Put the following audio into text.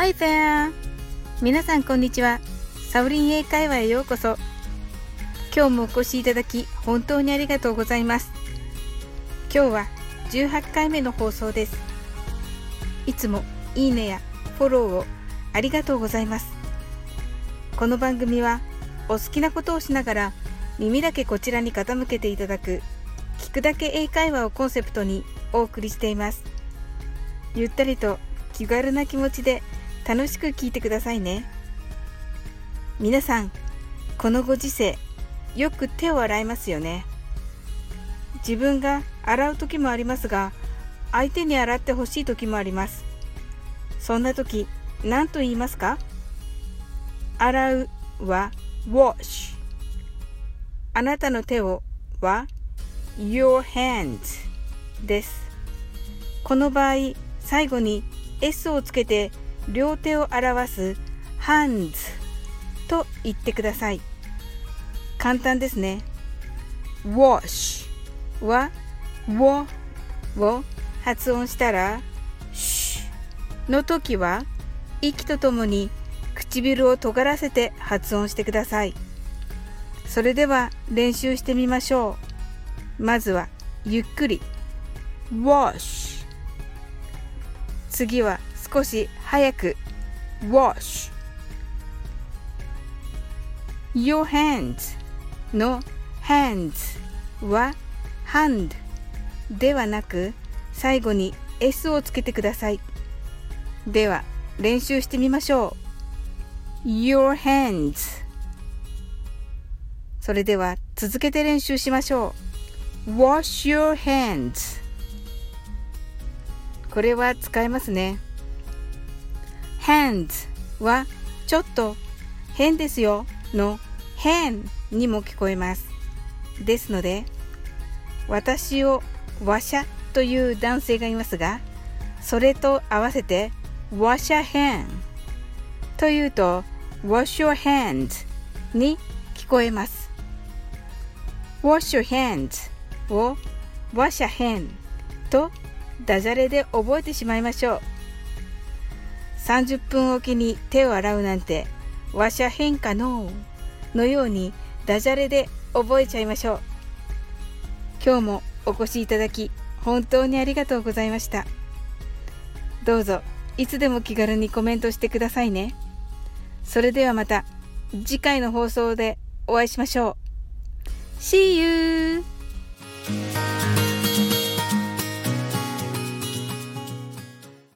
Hi there! 皆さんこんにちは。サウリン英会話へようこそ。今日もお越しいただき本当にありがとうございます。今日は18回目の放送です。いつもいいねやフォローをありがとうございます。この番組はお好きなことをしながら耳だけこちらに傾けていただく聞くだけ英会話をコンセプトにお送りしています。ゆったりと気軽な気持ちで楽しく聞いてくださいね。皆さん、このご時世、よく手を洗いますよね。自分が洗う時もありますが、相手に洗ってほしい時もあります。そんな時、何と言いますか？洗うは wash。あなたの手をは your hands です。この場合、最後に S をつけて両手を表す hands と言ってください。簡単ですね。wash は w を発音したら sh の時は息とともに唇を尖らせて発音してください。それでは練習してみましょう。まずはゆっくり wash 次は少し早く。Wash your hands の hands は hand ではなく最後に s をつけてください。では練習してみましょう。Your hands それでは続けて練習しましょう。Wash your hands これは使えますね。Hands はちょっと変ですよの変にも聞こえます。ですので私をわしゃという男性がいますがそれと合わせてわしゃ変というと wash your hands に聞こえます。wash your hands をわしゃ変とダジャレで覚えてしまいましょう。30分おきに手を洗うなんてわしゃ変かののようにダジャレで覚えちゃいましょう。今日もお越しいただき本当にありがとうございました。どうぞいつでも気軽にコメントしてくださいね。それではまた次回の放送でお会いしましょう。See you!